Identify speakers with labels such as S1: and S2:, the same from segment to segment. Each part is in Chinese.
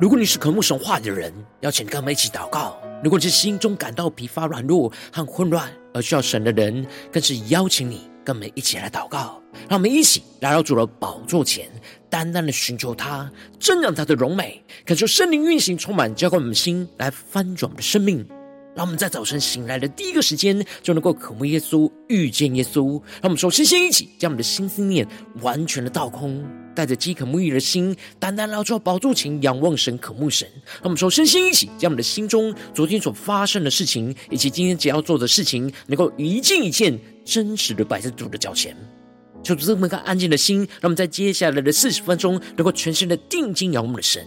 S1: 如果你是渴慕神话的人，邀请跟我们一起祷告；如果你是心中感到疲乏、软弱和混乱而需要神的人，更是邀请你跟我们一起来祷告。让我们一起来到主的宝座前，单单的寻求他，正仰他的荣美，感受圣灵运行充满，浇灌我们的心，来翻转我们的生命。让我们在早晨醒来的第一个时间，就能够渴慕耶稣、遇见耶稣。让我们首先先一起将我们的心思念完全的倒空，带着饥渴沐浴的心，单单来到宝座前仰望神、渴慕神。让我们首先先一起将我们的心中昨天所发生的事情，以及今天只要做的事情，能够一件一件真实的摆在主的脚前。求主这么一个安静的心，让我们在接下来的四十分钟，能够全心的定睛仰望的神。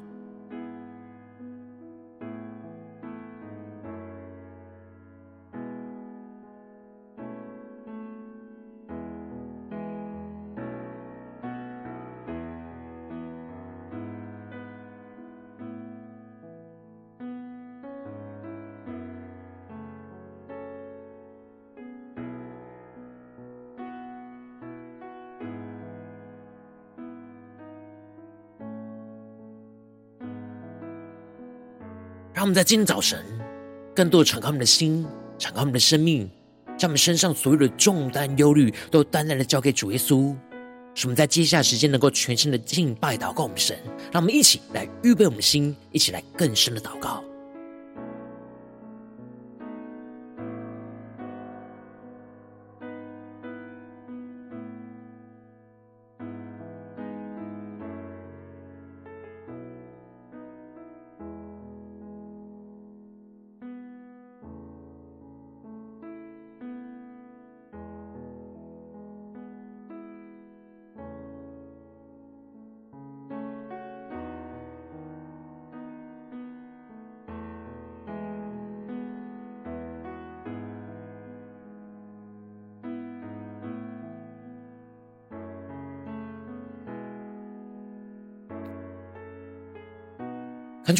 S1: 他们在今天早晨，更多的敞开我们的心，敞开我们的生命，将我们身上所有的重担、忧虑，都单单的交给主耶稣。使我们在接下来时间，能够全心的敬拜、祷告我们神。让我们一起来预备我们的心，一起来更深的祷告。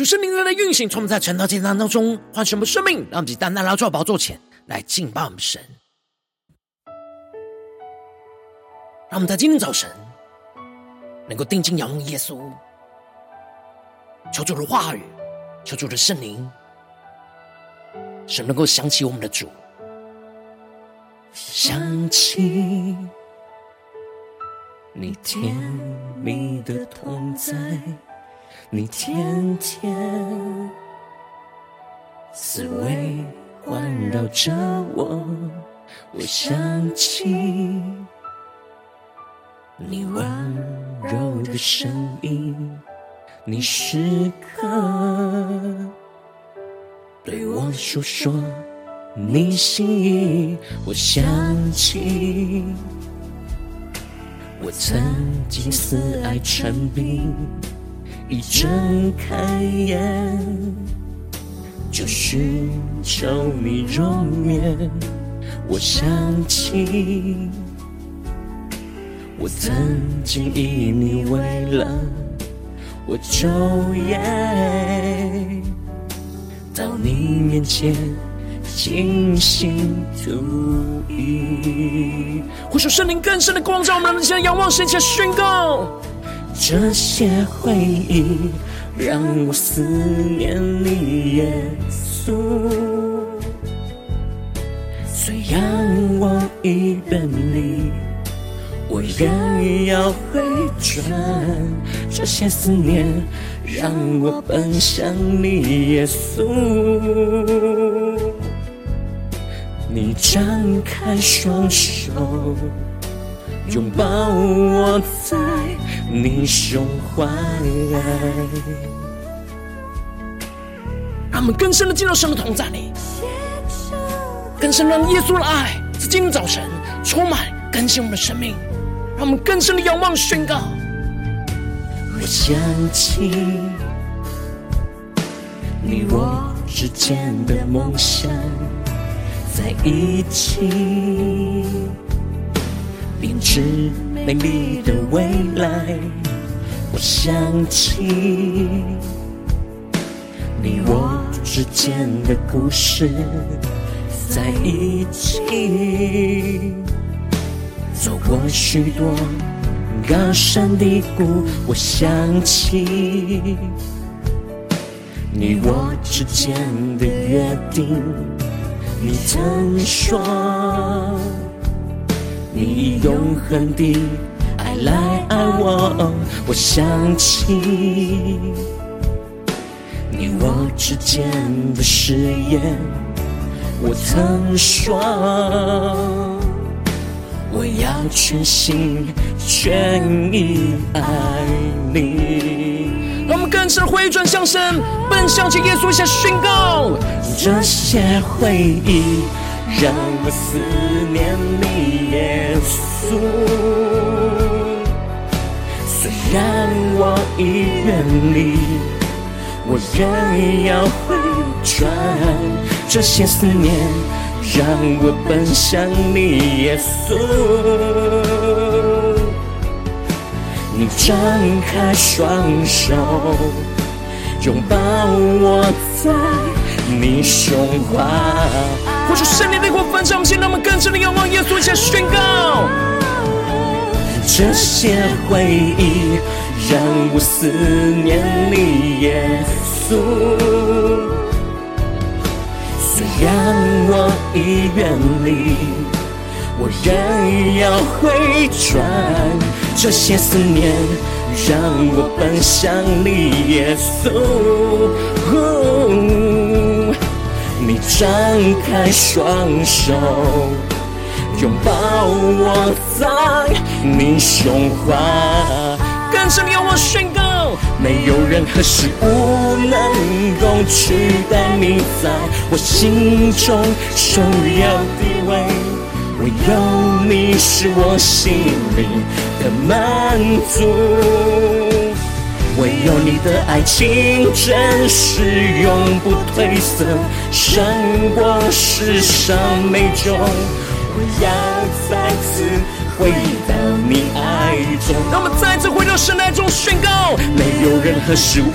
S1: 恳求圣灵在运行，从我们在晨祷祭坛当中唤醒我们生命，让我们单单来到宝座前来敬拜我们神。让我们在今天早晨能够定睛仰望耶稣，求主的话语，求主的圣灵，使能够想起我们的主，想起你甜蜜的同在。你天天思维环绕着我，我想起你温柔的声音，你时刻对我诉说你心意，我想起我曾经思爱成病。一睁开眼，就寻找你容颜。我想起，我曾经以你为乐，我昼夜到你面前倾心吐意。呼求圣灵更深的光照，我们现在仰望神，且宣告。这些回忆让我思念你，耶稣。虽然我已远离，我愿意要回转。这些思念让我奔向你，耶稣。你张开双手，拥抱我在。你胸怀，让我们更深的进入神的同在里，更深让耶稣的爱在今天早晨充满更新我们的生命，让我们更深的仰望宣告。我想起你我之间的梦想，在一起编织。美丽的未来，我想起你我之间的故事，在一起，走过许多高山低谷，我想起你我之间的约定。你曾说，你以永恒的爱来爱我，我想起你我之间的誓言。我曾说，我要全心全意爱你。我们更深回转向神，奔向着耶稣，下宣告。这些回忆让我思念你，耶稣。虽然我已远离，我仍要回转。这些思念让我奔向你，耶稣。你张开双手，拥抱我在你胸怀。呼出圣灵的火焚烧，我们现在我们更深的仰望耶稣，一下宣告。这些回忆让我思念你，耶稣。虽然我已远离，我仍要回转。这些思念让我奔向你，耶稣。张开双手，拥抱我在你胸怀。更深的仰望宣告。没有任何事物能够取代你在我心中首要地位，唯有你是我心灵的满足，唯有你的爱情真实永不褪色，胜过世上每种。我要再次。回到你爱中，让我们再次回到神爱中宣告：没有任何事物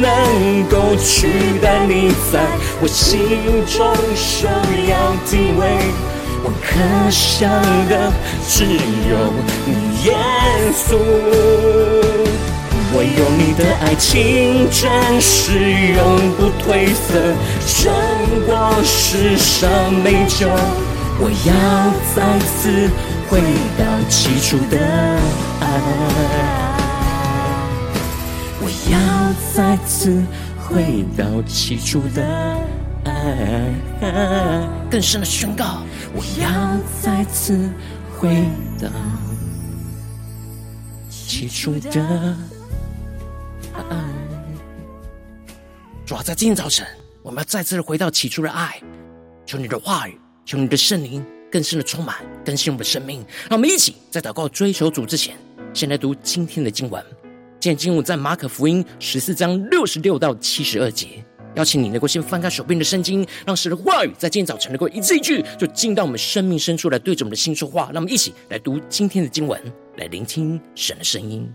S1: 能够取代你在我心中首要地位。我可想的只有你，耶稣。唯有你的爱情真实永不褪色，胜过世上美酒。我要再次。回到起初的爱，我要再次回到起初的爱，更深的宣告，我要再次回到起初的爱。主啊，在今天早晨，我们要再次回到起初的爱，求你的话语，求你的圣灵。更深的充满，更新我们的生命。让我们一起在祷告追求主之前，先来读今天的经文。今天经文在马可福音十四章六十六到七十二节。邀请你能够先翻开手边的圣经，让神的话语在今天早晨能够一字一句，就进到我们生命深处来，对着我们的心说话。让我们一起来读今天的经文，来聆听神的声音。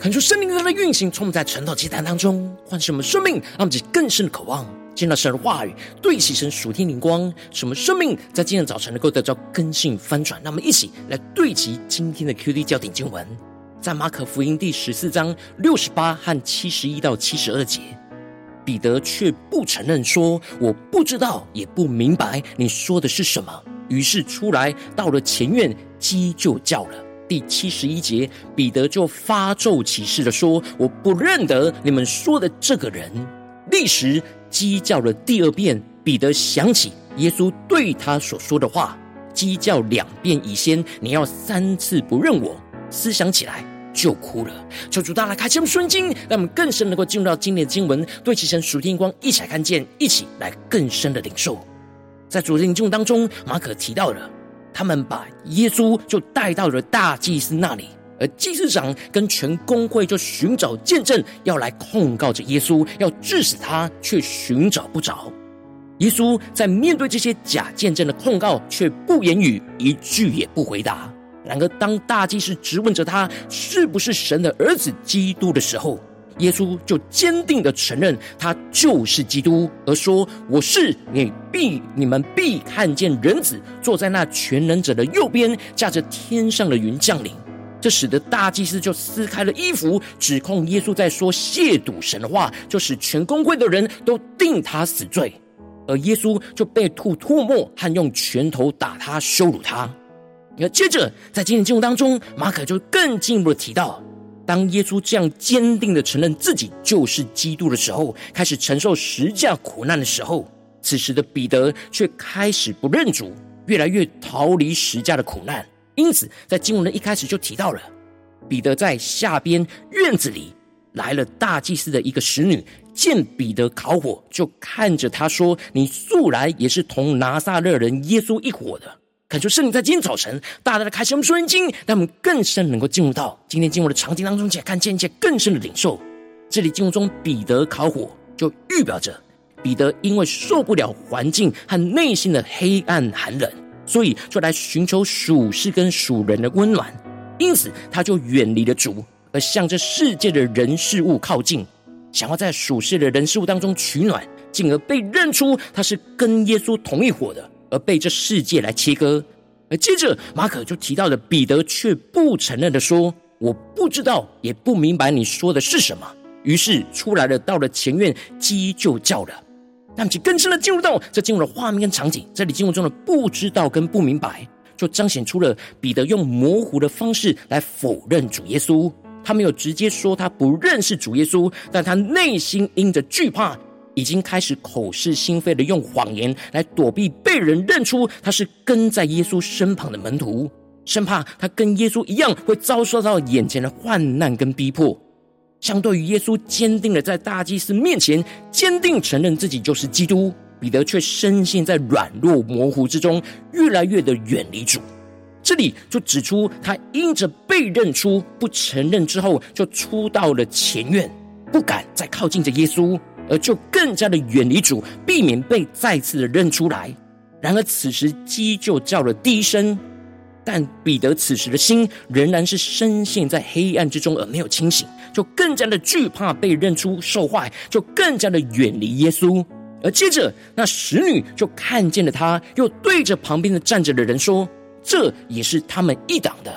S1: 恳求圣灵的运行，充满在晨祷祭坛当中，唤醒我们生命，让我们更深的渴望见到神的话语，对齐神属天灵光，使我们生命在今天早晨能够得到更新翻转。那么，一起来对齐今天的 QD 焦点经文，在马可福音第十四章六十八和七十一到七十二节，彼得却不承认，说：“我不知道，也不明白你说的是什么。”于是出来到了前院，鸡就叫了。第七十一节，彼得就发咒起誓的说：“我不认得你们说的这个人。”立时鸡叫了第二遍，彼得想起耶稣对他所说的话：“鸡叫两遍以先，你要三次不认我。”思想起来就哭了。求主大大开启我们顺经，让我们更深能够进入到今天的经文，对齐神属天光一起来看见，一起来更深的领受。在主日经文当中，马可提到了。他们把耶稣就带到了大祭司那里，而祭司长跟全公会就寻找见证，要来控告着耶稣，要治死他，却寻找不着。耶稣在面对这些假见证的控告，却不言语，一句也不回答。然而，当大祭司质问着他是不是神的儿子基督的时候，耶稣就坚定的承认他就是基督，而说：“我是，你必你们必看见人子坐在那全能者的右边，驾着天上的云降临。”这使得大祭司就撕开了衣服，指控耶稣在说亵渎神的话，就使全公会的人都定他死罪。而耶稣就被吐唾沫和用拳头打他，羞辱他。而接着在今天经文当中，马可就更进一步的提到。当耶稣这样坚定的承认自己就是基督的时候，开始承受十架苦难的时候，此时的彼得却开始不认主，越来越逃离十架的苦难。因此，在经文的一开始就提到了，彼得在下边院子里来了大祭司的一个使女，见彼得烤火，就看着他说：“你素来也是同拿撒勒人耶稣一伙的。”恳求圣灵在今天早晨大大的开启我们属灵经，让我们更深能够进入到今天经文的场景当中，且看见一些更深的领受。这里经文中彼得烤火，就预表着彼得因为受不了环境和内心的黑暗寒冷，所以就来寻求属世跟属人的温暖。因此，他就远离了主，而向着世界的人事物靠近，想要在属世的人事物当中取暖，进而被认出他是跟耶稣同一伙的。而被这世界来切割，而接着马可就提到了彼得却不承认的说：“我不知道，也不明白你说的是什么。”于是出来了，到了前院，鸡就叫了。让其更深的进入到这进入了画面跟场景，这里进入中的不知道跟不明白，就彰显出了彼得用模糊的方式来否认主耶稣。他没有直接说他不认识主耶稣，但他内心因着惧怕。已经开始口是心非的用谎言来躲避被人认出他是跟在耶稣身旁的门徒，生怕他跟耶稣一样会遭受到眼前的患难跟逼迫。相对于耶稣坚定的在大祭司面前坚定承认自己就是基督，彼得却深陷在软弱模糊之中，越来越的远离主。这里就指出他因着被认出不承认之后，就出到了前院，不敢再靠近着耶稣。而就更加的远离主，避免被再次的认出来。然而此时鸡就叫了第一声，但彼得此时的心仍然是深陷在黑暗之中，而没有清醒，就更加的惧怕被认出受坏，就更加的远离耶稣。而接着那使女就看见了他，又对着旁边的站着的人说：“这也是他们一党的。”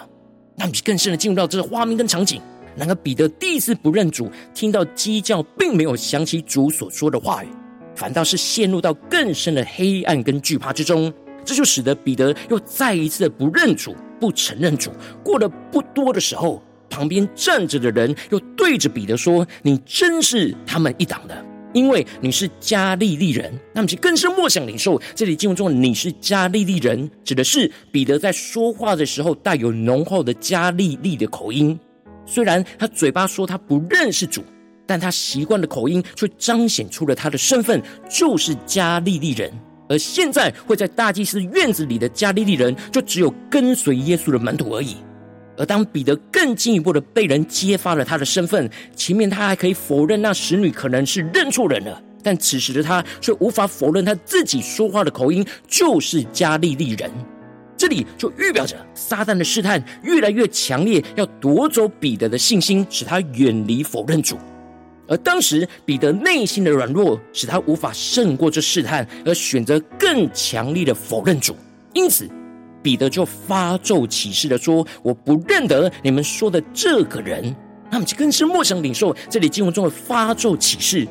S1: 让你更深的进入到这个画面跟场景。然而彼得第一次不认主，听到鸡叫，并没有想起主所说的话语，反倒是陷入到更深的黑暗跟惧怕之中。这就使得彼得又再一次的不认主，不承认主。过了不多的时候，旁边站着的人又对着彼得说：“你真是他们一党的，因为你是加利利人。”那么就更深默想领受，这里经文中的“你是加利利人”，指的是彼得在说话的时候带有浓厚的加利利的口音。虽然他嘴巴说他不认识主，但他习惯的口音却彰显出了他的身份，就是加利利人。而现在会在大祭司院子里的加利利人，就只有跟随耶稣的门徒而已。而当彼得更进一步的被人揭发了他的身份，前面他还可以否认那使女可能是认错人了，但此时的他却无法否认他自己说话的口音就是加利利人。这里就预表着撒旦的试探越来越强烈，要夺走彼得的信心，使他远离否认主。而当时彼得内心的软弱，使他无法胜过这试探，而选择更强力的否认主。因此，彼得就发咒起誓的说：“我不认得你们说的这个人。”那么，就更是默想领受这里经文中的发咒起誓，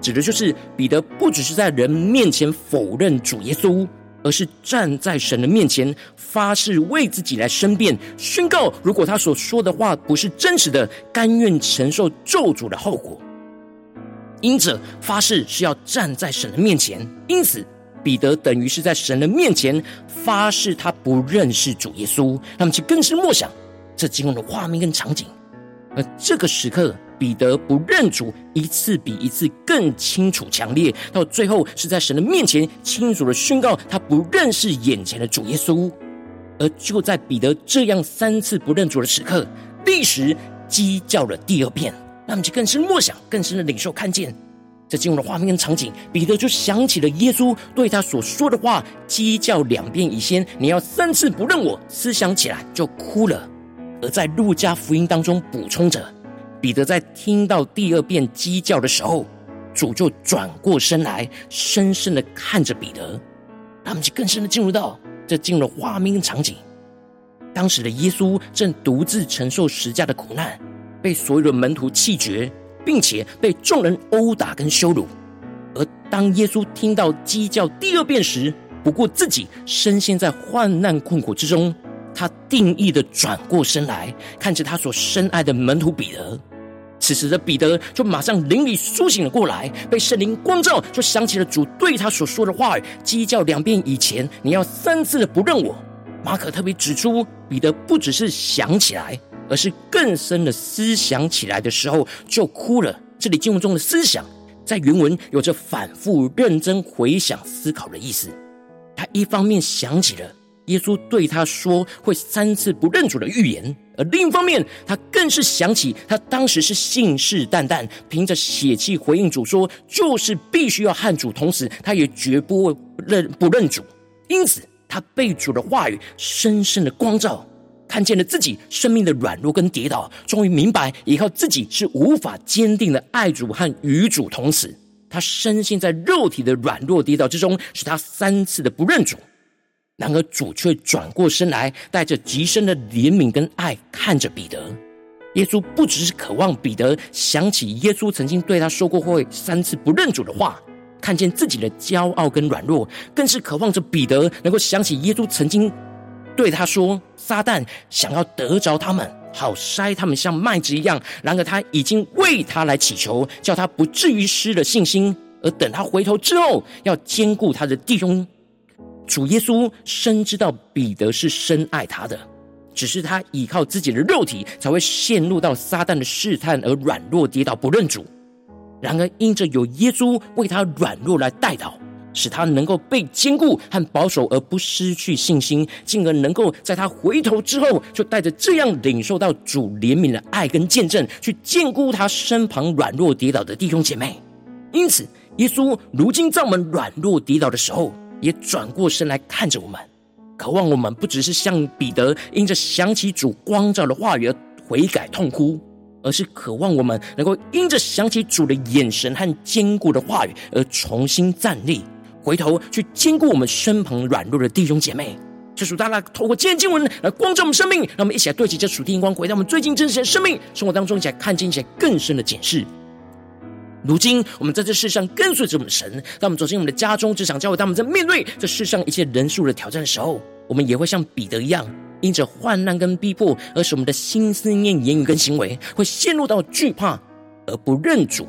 S1: 指的就是彼得不只是在人面前否认主耶稣。而是站在神的面前发誓，为自己来申辩，宣告：如果他所说的话不是真实的，甘愿承受咒诅的后果。因着发誓是要站在神的面前，因此彼得等于是在神的面前发誓，他不认识主耶稣。那么，其更是默想这经文的画面跟场景，而这个时刻。彼得不认主，一次比一次更清楚、强烈，到最后是在神的面前清楚的宣告他不认识眼前的主耶稣。而就在彼得这样三次不认主的时刻，立时鸡叫了第二遍，那么就更深默想、更深的领受、看见这经文的画面跟场景，彼得就想起了耶稣对他所说的话：“鸡叫两遍以先，你要三次不认我。”思想起来就哭了。而在路加福音当中补充着。彼得在听到第二遍鸡叫的时候，主就转过身来，深深的看着彼得。他们就更深的进入到这进入了画面场景。当时的耶稣正独自承受十架的苦难，被所有的门徒弃绝，并且被众人殴打跟羞辱。而当耶稣听到鸡叫第二遍时，不顾自己深陷在患难困苦之中，他定义的转过身来，看着他所深爱的门徒彼得。此时的彼得就马上灵里苏醒了过来，被圣灵光照，就想起了主对他所说的话语：“鸡叫两遍以前，你要三次的不认我。”马可特别指出，彼得不只是想起来，而是更深的思想起来的时候就哭了。这里经文中的思想，在原文有着反复、认真回想、思考的意思。他一方面想起了。耶稣对他说会三次不认主的预言，而另一方面，他更是想起他当时是信誓旦旦，凭着血气回应主说，就是必须要和主同死，他也绝不认不认主。因此，他被主的话语深深的光照，看见了自己生命的软弱跟跌倒，终于明白依靠自己是无法坚定的爱主和与主同死。他深陷在肉体的软弱跌倒之中，使他三次的不认主。然而主却转过身来，带着极深的怜悯跟爱看着彼得。耶稣不只是渴望彼得想起耶稣曾经对他说过会三次不认主的话，看见自己的骄傲跟软弱，更是渴望着彼得能够想起耶稣曾经对他说：“撒旦想要得着他们，好筛他们像麦子一样。然而他已经为他来祈求，叫他不至于失了信心。而等他回头之后，要坚固他的弟兄。”主耶稣深知道彼得是深爱他的，只是他依靠自己的肉体，才会陷入到撒旦的试探而软弱跌倒不认主。然而因着有耶稣为他软弱来代祷，使他能够被坚固和保守，而不失去信心，进而能够在他回头之后，就带着这样领受到主怜悯的爱跟见证，去坚固他身旁软弱跌倒的弟兄姐妹。因此，耶稣如今在我们软弱跌倒的时候，也转过身来看着我们，渴望我们不只是像彼得因着想起主光照的话语而悔改痛哭，而是渴望我们能够因着想起主的眼神和坚固的话语而重新站立，回头去坚固我们身旁软弱的弟兄姐妹。这属大家透过今天经文来光照我们生命，让我们一起来对齐这属天光，回到我们最近真实的生命生活当中，一起来看见一些更深的检视。如今，我们在这世上跟随着我们的神，当我们走进我们的家中、职场、教会，当我们在面对这世上一切人数的挑战的时候，我们也会像彼得一样，因着患难跟逼迫，而使我们的心思念、言语跟行为会陷入到惧怕而不认主、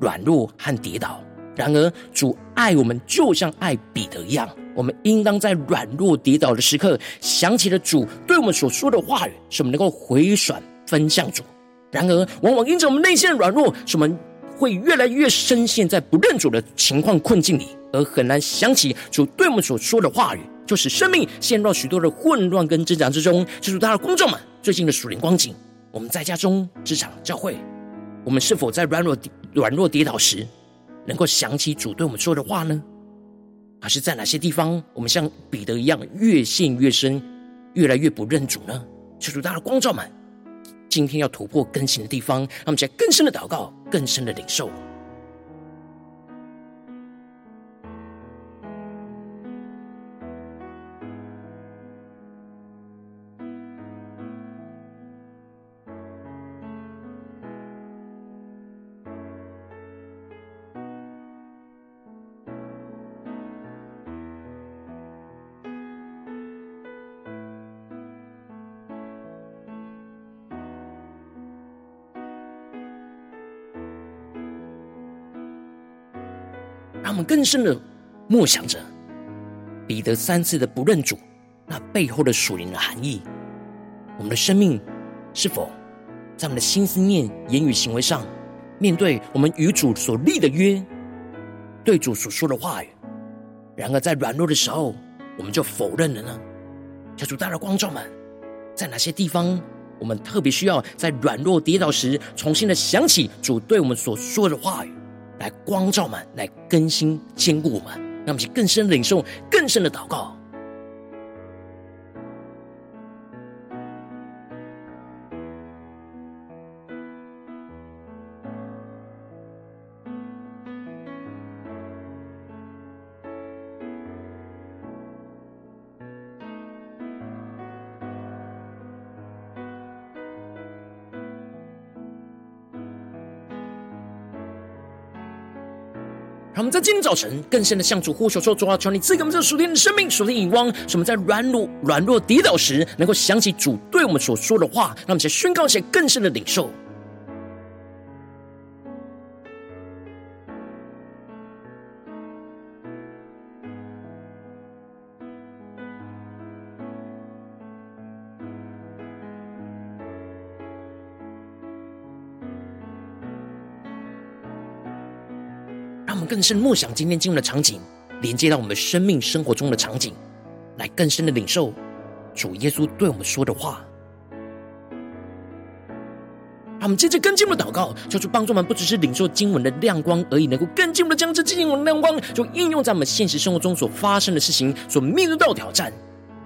S1: 软弱和跌倒。然而，主爱我们，就像爱彼得一样，我们应当在软弱跌倒的时刻，想起了主对我们所说的话语，使我们能够回转分向主。然而，往往因着我们内心的软弱，使我们会越来越深陷在不认主的情况困境里，而很难想起主对我们所说的话语，就使生命陷入许多的混乱跟挣扎之中。就是他的观众们最近的属灵光景，我们在家中、职场、教会，我们是否在软弱、软弱跌倒时，能够想起主对我们说的话呢？还是在哪些地方，我们像彼得一样越陷越深，越来越不认主呢？求主大的光照们，今天要突破更新的地方，让我们在更深的祷告，更深的领受。更深的默想着彼得三次的不认主，那背后的属灵的含义。我们的生命是否在我们的心思念、言语、行为上，面对我们与主所立的约，对主所说的话语，然而在软弱的时候，我们就否认了呢？求主大的光照们，在哪些地方，我们特别需要在软弱跌倒时，重新的想起主对我们所说的话语？来光照们，来更新坚固我们，让我们去更深的领受，更深的祷告。在今天早晨更深的向主呼求说：主啊，求你赐给我们这属天的生命、属天的眼光，使我们在软弱、软弱跌倒时，能够想起主对我们所说的话，让我们去宣告一些更深的领受。更深默想今天经文的场景，连接到我们生命生活中的场景，来更深的领受主耶稣对我们说的话。让我们接着更进一步的祷告，求主帮助我们，不只是领受经文的亮光而已，能够更进一步的将这经文的亮光，就应用在我们现实生活中所发生的事情，所面对到挑战。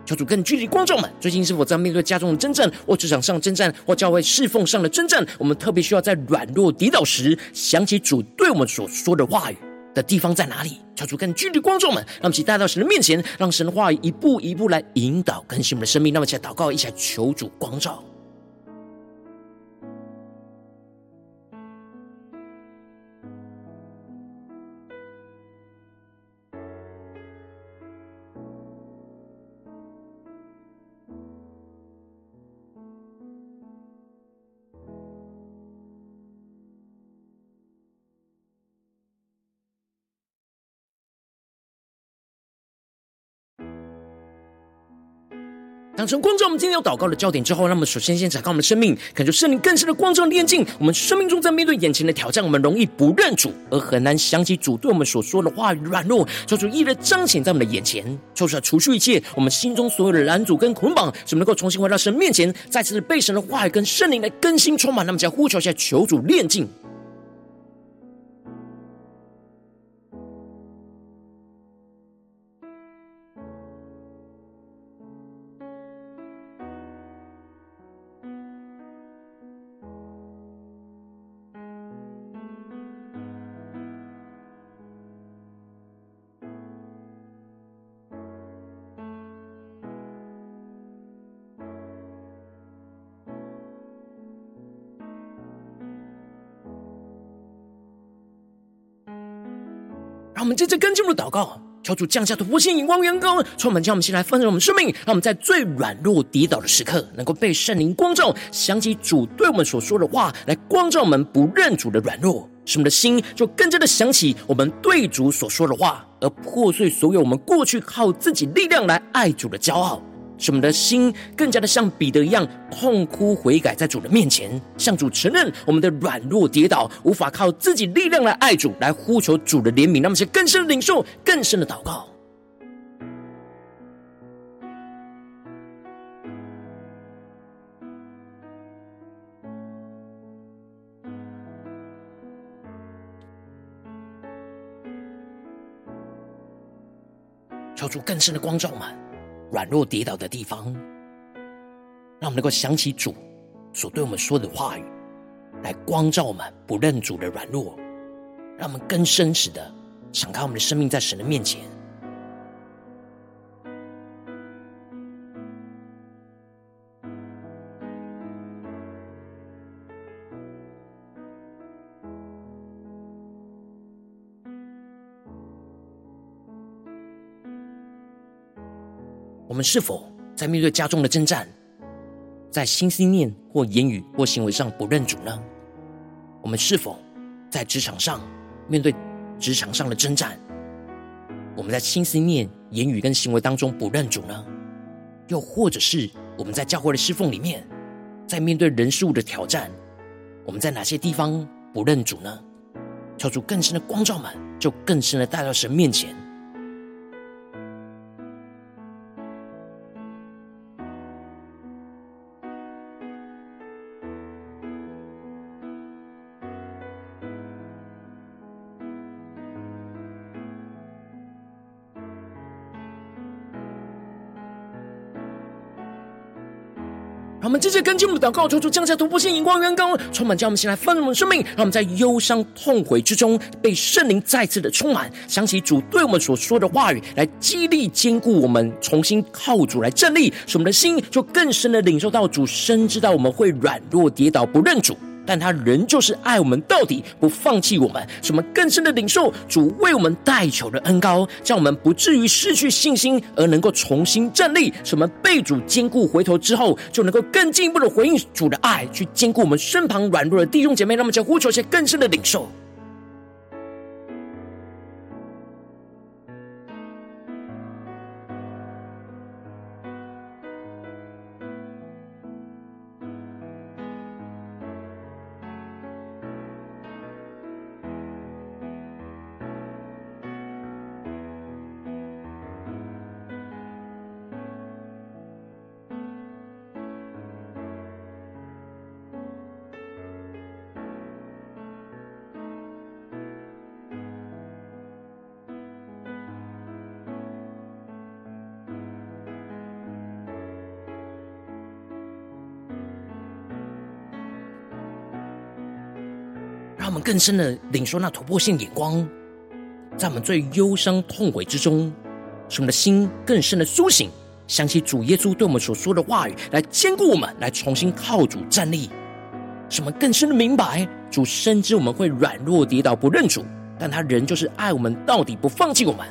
S1: 求主更具体观众们，最近是否在面对家中的征战，或职场上征战，或教会侍奉上的征战？我们特别需要在软弱跌倒时，想起主对我们所说的话语。的地方在哪里？求主更具体光照们，让我们一起带到神的面前，让神的话一步一步来引导更新我们的生命。那么，一起来祷告，一下求主光照。当成光照我们今天要祷告的焦点之后，让我们首先先敞开我们的生命，感受圣灵更深的光照炼净。我们生命中在面对眼前的挑战，我们容易不认主，而很难想起主对我们所说的话语软弱，求主一一彰显在我们的眼前，求主除去一切我们心中所有的拦阻跟捆绑，使我们能够重新回到神面前，再次被神的话语跟圣灵来更新充满。那么，将呼求一下，求主炼净。我们接着跟进入祷告，求主降下突破性眼光、远高，充满将我们先来丰盛我们生命，让我们在最软弱跌倒的时刻，能够被圣灵光照，想起主对我们所说的话，来光照我们不认主的软弱，使我们的心就更加的想起我们对主所说的话，而破碎所有我们过去靠自己力量来爱主的骄傲。使我们的心更加的像彼得一样痛哭悔改，在主的面前向主承认我们的软弱跌倒，无法靠自己力量来爱主，来呼求主的怜悯，那么是更深的领受，更深的祷告。求主更深的光照我们软弱跌倒的地方，让我们能够想起主所对我们说的话语，来光照我们不认主的软弱，让我们更真实的敞开我们的生命在神的面前。我们是否在面对家中的征战，在心思念或言语或行为上不认主呢？我们是否在职场上面对职场上的征战，我们在心思念、言语跟行为当中不认主呢？又或者是我们在教会的侍奉里面，在面对人事物的挑战，我们在哪些地方不认主呢？求主更深的光照们，就更深的带到神面前。接着跟进我们的祷告，求主降下突破性眼光，远高充满，将我们先来丰盛的生命。让我们在忧伤痛悔之中，被圣灵再次的充满，想起主对我们所说的话语，来激励坚固我们，重新靠主来站立，使我们的心就更深的领受到主深知道我们会软弱跌倒，不认主。但他仍旧是爱我们到底，不放弃我们，什么更深的领受主为我们代求的恩膏，让我们不至于失去信心，而能够重新站立。什么被主坚固，回头之后就能够更进一步的回应主的爱，去坚固我们身旁软弱的弟兄姐妹。那么，就呼求些更深的领受。更深的领受那突破性眼光，在我们最忧伤痛悔之中，使我们的心更深的苏醒，想起主耶稣对我们所说的话语，来坚固我们，来重新靠主站立。使我们更深的明白，主深知我们会软弱跌倒不认主，但他仍旧是爱我们到底，不放弃我们。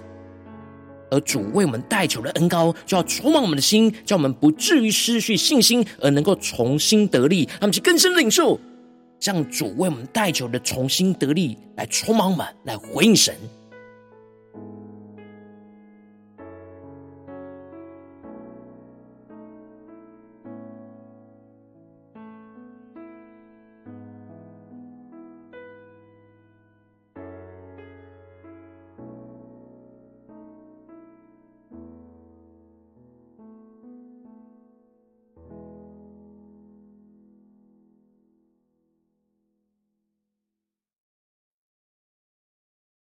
S1: 而主为我们代求的恩膏，就要充满我们的心，叫我们不至于失去信心，而能够重新得力。他们去更深领受。让主为我们代求的重新得力，来充满我们，来回应神。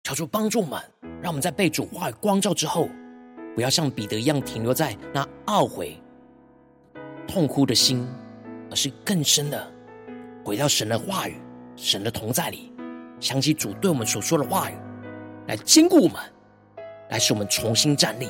S1: 求主帮助我们，让我们在被主话语光照之后，不要像彼得一样停留在那懊悔、痛哭的心，而是更深的回到神的话语、神的同在里，想起主对我们所说的话语，来坚固我们，来使我们重新站立。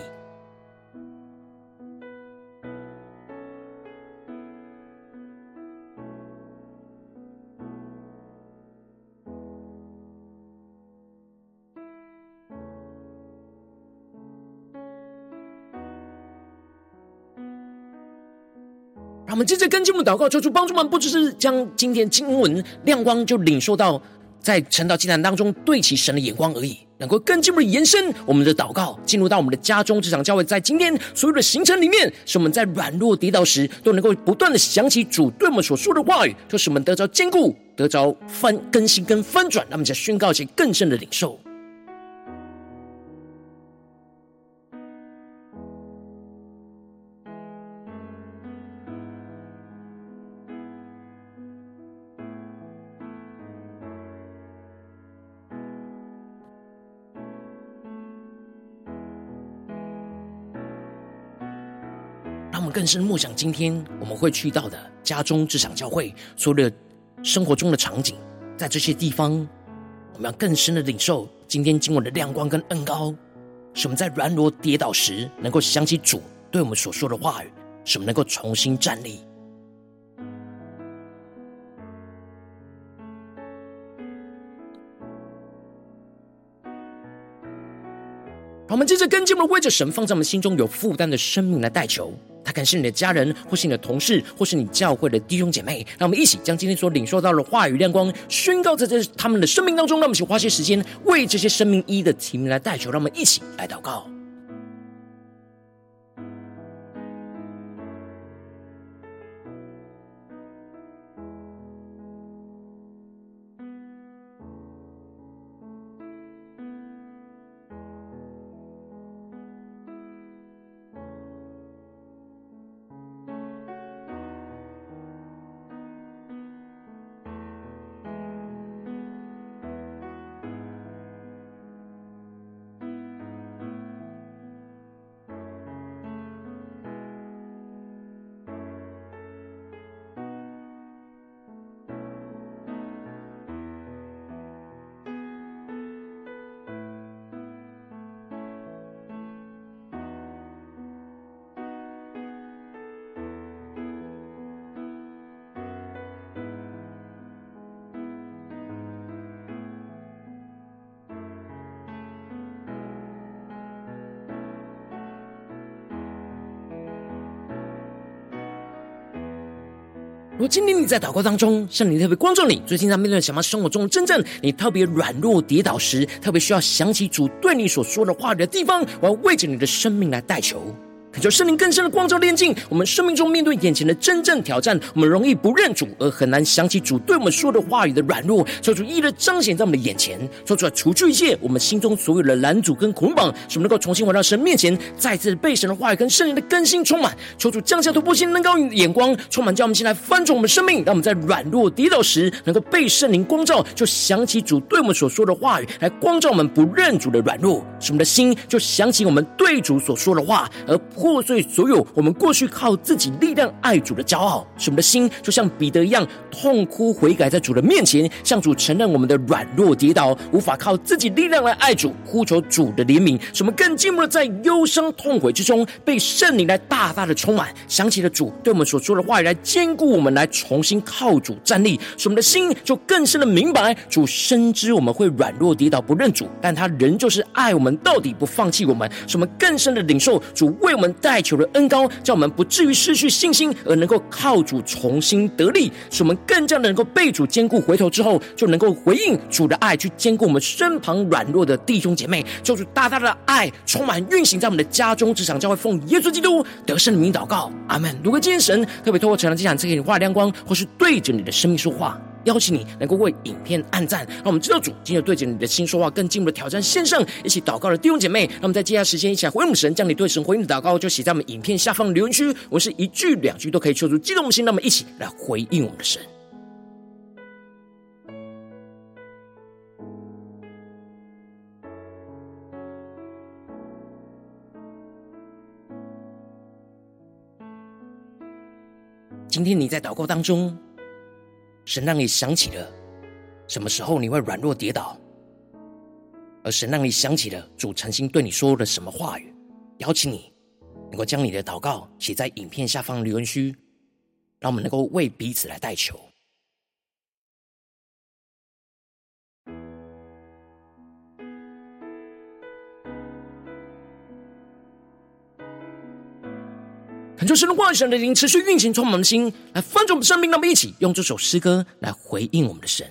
S1: 们接着跟进我们祷告，求主帮助我们，不只是将今天经文亮光就领受到在晨祷祭坛当中对齐神的眼光而已，能够更进一步的延伸我们的祷告，进入到我们的家中、职场、教会，在今天所有的行程里面，使我们在软弱跌倒时，都能够不断的想起主对我们所说的话语，就使我们得着坚固，得着翻更新跟翻转，让我们再宣告一些更深的领受。更深默想今天我们会去到的家中职场教会，所有的生活中的场景，在这些地方，我们要更深的领受今天经文的亮光跟恩膏，使我们在软弱跌倒时，能够想起主对我们所说的话语，使我们能够重新站立。我们接着跟进，我们为着神放在我们心中有负担的生命来代求。感谢你的家人，或是你的同事，或是你教会的弟兄姐妹。让我们一起将今天所领受到的话语亮光宣告在这他们的生命当中。让我们一起花些时间为这些生命一的提名来代求。让我们一起来祷告。今天你在祷告当中，圣灵特别关注你，最近在面对什么生活中真正你特别软弱跌倒时，特别需要想起主对你所说的话的地方，我要为着你的生命来代求。求圣灵更深的光照炼净我们生命中面对眼前的真正挑战，我们容易不认主，而很难想起主对我们说的话语的软弱，求主一的彰显在我们的眼前，说出来除去一切我们心中所有的拦阻跟捆绑，使我们能够重新回到神面前，再次被神的话语跟圣灵的更新充满。求主降下突破性能高的眼光，充满叫我们先来翻转我们生命，让我们在软弱跌倒时，能够被圣灵光照，就想起主对我们所说的话语，来光照我们不认主的软弱，使我们的心就想起我们对主所说的话，而破破碎所有我们过去靠自己力量爱主的骄傲，使我们的心就像彼得一样痛哭悔改，在主的面前向主承认我们的软弱跌倒，无法靠自己力量来爱主，呼求主的怜悯，使我们更进一步的在忧伤痛悔之中被圣灵来大大的充满，想起了主对我们所说的话语，来坚固我们，来重新靠主站立，使我们的心就更深的明白主深知我们会软弱跌倒不认主，但他仍旧是爱我们到底不放弃我们，使我们更深的领受主为我们代求。的恩膏，叫我们不至于失去信心，而能够靠主重新得力，使我们更加的能够被主坚固。回头之后，就能够回应主的爱，去坚固我们身旁软弱的弟兄姐妹。求主大大的爱充满运行在我们的家中，这场教会奉耶稣基督得胜的名祷告，阿门。如果今天神特别透过成了这场赐给你画亮光，或是对着你的生命说话。邀请你能够为影片按赞，让我们知道主今日对着你的心说话，更进一步的挑战线上一起祷告的弟兄姐妹。那我们在接下来时间一起来回应我们神，将你对神回应的祷告就写在我们影片下方的留言区。我是一句两句都可以说出激动的心，那我们一起来回应我们的神。今天你在祷告当中。神让你想起了什么时候你会软弱跌倒，而神让你想起了主曾经对你说的什么话语，邀请你能够将你的祷告写在影片下方留言区，让我们能够为彼此来代求。恳求神的话语、神的灵持续运行，充满我们的心，来翻转我们生命。让我们一起用这首诗歌来回应我们的神，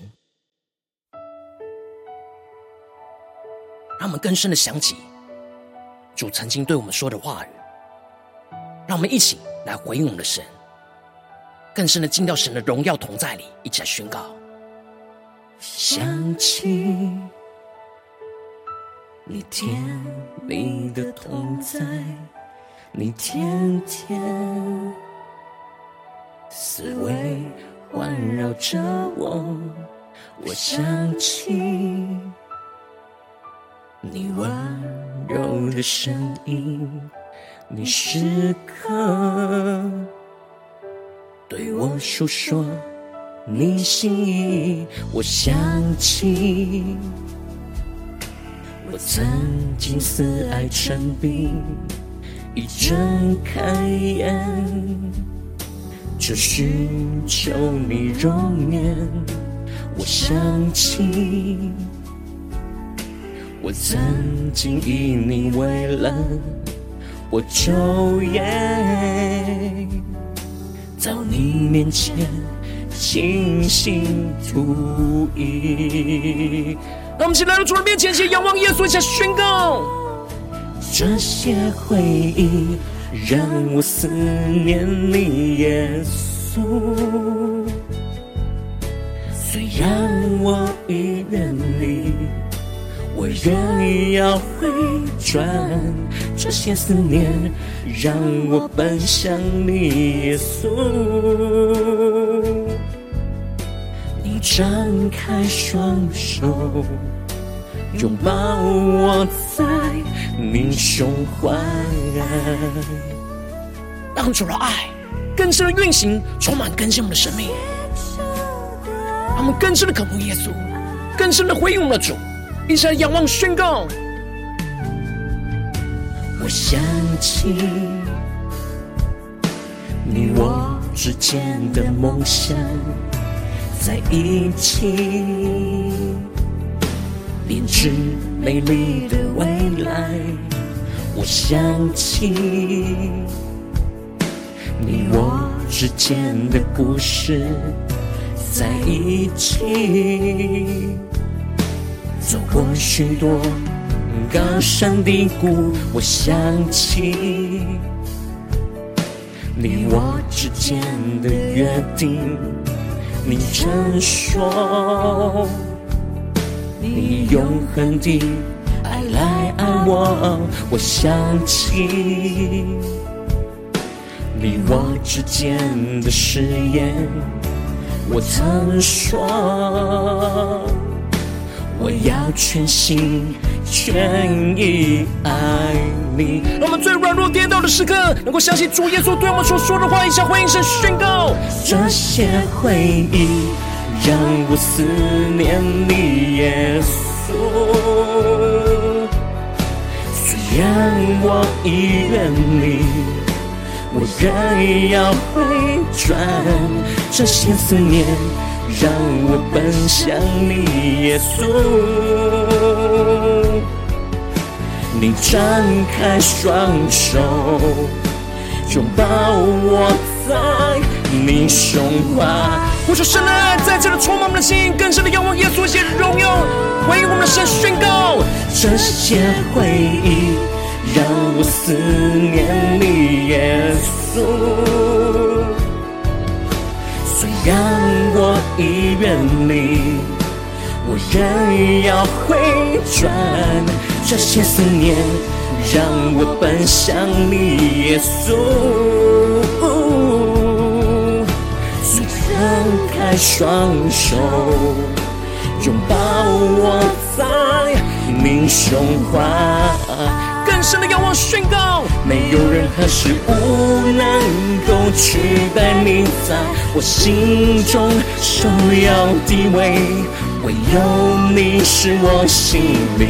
S1: 让我们更深的想起主曾经对我们说的话语。让我们一起来回应我们的神，更深的进到神的荣耀同在里，一起来宣告：想起你甜蜜的同在。你天天思维环绕着我，我想起你温柔的声音，你时刻对我诉说你心意，我想起我曾经思爱成病，一睁开眼就寻求你容颜，我想起我曾经以你为乐。我昼夜在你面前倾心吐意，让我们一起来到主的面前，先仰望耶稣，一下宣告。这些回忆让我思念你，耶稣。虽然我已远离。我仍要回转，这些思念让我奔向你，耶稣。你张开双手，拥抱我在你胸怀，让主的爱更深的运行，充满更新我们的生命，让我们更深的渴慕耶稣，更深的回应我们的主。一起来仰望宣告。我想起你我之间的梦想，在一起编织美丽的未来。我想起你我之间的故事，在一起。走过许多高山低谷，我想起你我之间的约定。你曾说，你永恒的爱来爱我。我想起你我之间的誓言，我曾说。我要全心全意爱你。让我们最软弱跌倒的时刻，能够相信主耶稣对我们所说的话，一下回应声宣告。这些回忆让我思念你，耶稣。虽然我已远离，我仍要回转这些思念。让我奔向你，耶稣。你张开双手，拥抱我在你胸怀。我说神的爱再次的充满我们的心，更深的仰望耶稣，一些荣耀，回应我们的神宣告。这些回忆让我思念你，耶稣。虽然我已远离，我仍要回转这些思念，让我奔向你，耶稣。张开双手，拥抱我在你胸怀。更深的仰望宣告，没有任何事物能够取代你在我心中首要地位，唯有你是我心灵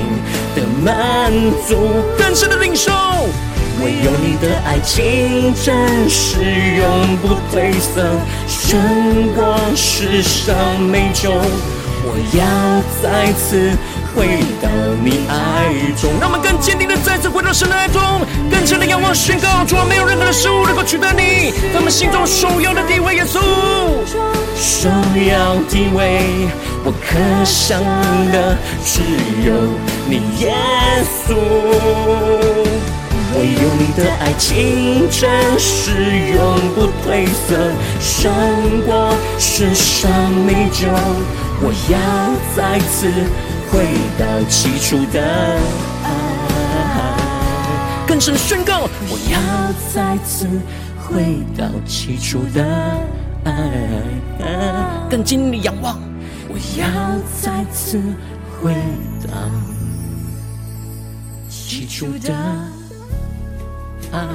S1: 的满足。更深的领受，唯有你的爱情真实永不褪色，胜过世上美酒。我要再次。回到你爱中，让我们更坚定的再次回到神的爱中，更深的仰望宣告，主啊，没有任何的事物能够取代你，在我们心中首要的地位，耶稣，首要地位，我可想的只有你，耶稣，唯有你的爱情真实永不褪色，胜过世上美酒，我要再次。回到起初的爱，更深宣告，我要再次回到起初的爱，更经历仰望，我要再次回到起初的爱。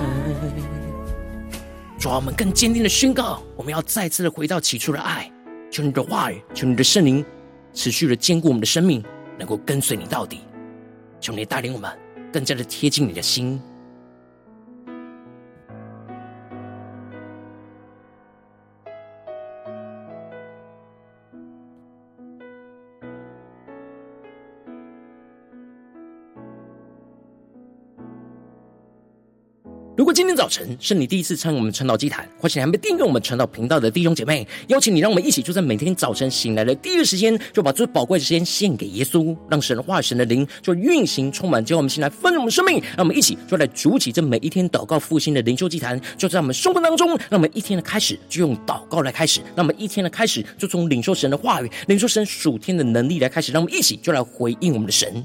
S1: 主啊，我们更坚定的宣告，我们要再次的回到起初的爱。求你的话语，求你的圣灵持续的坚固我们的生命，能够跟随你到底。求你带领我们更加的贴近你的心。如果今天早晨是你第一次参与我们晨祷祭坛，或是还没订阅我们晨祷频道的弟兄姐妹，邀请你，让我们一起就在每天早晨醒来的第一个时间，就把最宝贵的时间献给耶稣，让神的话、神的灵就运行充满，叫我们醒来丰盛我们生命。让我们一起就来主起这每一天祷告复兴的灵修祭坛，就在我们生活当中。让我们一天的开始就用祷告来开始，让我们一天的开始就从领受神的话语、领受神属天的能力来开始。让我们一起就来回应我们的神。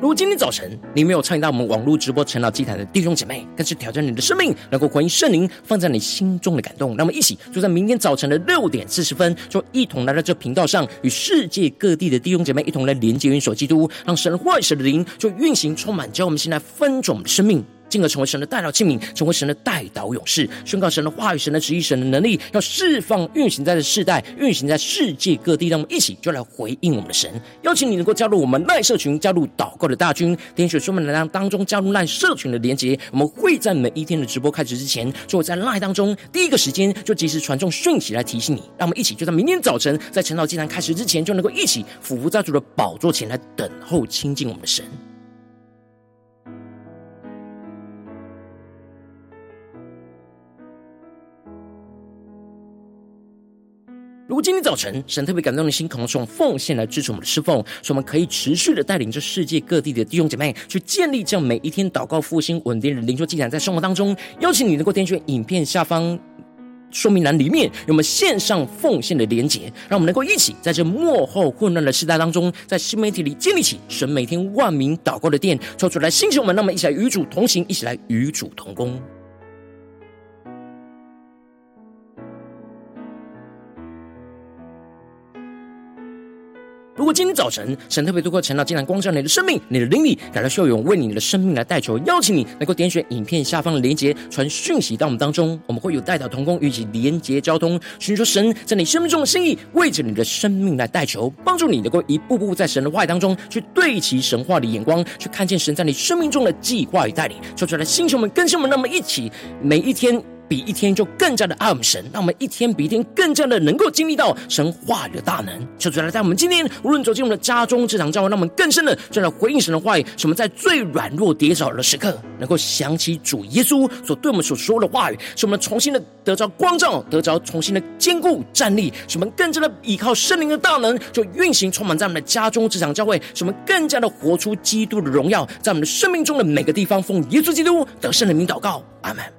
S1: 如果今天早晨你没有参与到我们网络直播陈老祭坛的弟兄姐妹，更是挑战你的生命，能够回应圣灵放在你心中的感动。那么，一起就在明天早晨的六点四十分，就一同来到这频道上，与世界各地的弟兄姐妹一同来连接、元首基督，让神的话语、神的灵就运行充满，将我们现在分种的生命。进而成为神的代祷器皿，成为神的代祷勇士，宣告神的话语、神的旨意、神的能力，要释放、运行在这世代，运行在世界各地。让我们一起就来回应我们的神。邀请你能够加入我们赖社群，加入祷告的大军，点选说明栏当中加入赖社群的连结。我们会在每一天的直播开始之前，就会在赖当中第一个时间就及时传送讯息来提醒你。让我们一起就在明天早晨，在晨祷祭坛开始之前，就能够一起俯伏在主的宝座前来等候亲近我们的神。如果今天早晨神特别感动的心，可能是用奉献来支持我们的侍奉，所以我们可以持续的带领着世界各地的弟兄姐妹去建立这样每一天祷告复兴稳定的灵修进展，在生活当中，邀请你能够点选影片下方说明栏里面有我们线上奉献的连结，让我们能够一起在这幕后混乱的时代当中，在新媒体里建立起神每天万名祷告的殿，抽出来兴起我们，让我们一起来与主同行，一起来与主同工。果今天早晨神特别透过晨祷祭坛光照你的生命，你的灵里感到需要有人为你的生命来代求，邀请你能够点选影片下方的连结，传讯息到我们当中，我们会有代祷同工与其连结交通，寻求神在你生命中的心意，为着你的生命来代求，帮助你能够一步步在神的话语当中去对齐神话的眼光，去看见神在你生命中的计划与带领，说出来，星球们、更新们，那么一起每一天。比一天就更加的爱我们神，让我们一天比一天更加的能够经历到神话语的大能。求主来在我们今天无论走进我们的家中、这场教会，让我们更深的就来回应神的话语。使我们在最软弱跌倒的时刻，能够想起主耶稣所对我们所说的话语，使我们重新的得着光照，得着重新的坚固站立。使我们更加的依靠圣灵的大能，就运行充满在我们的家中、这场教会。使我们更加的活出基督的荣耀，在我们的生命中的每个地方。奉耶稣基督得胜的名祷告，阿门。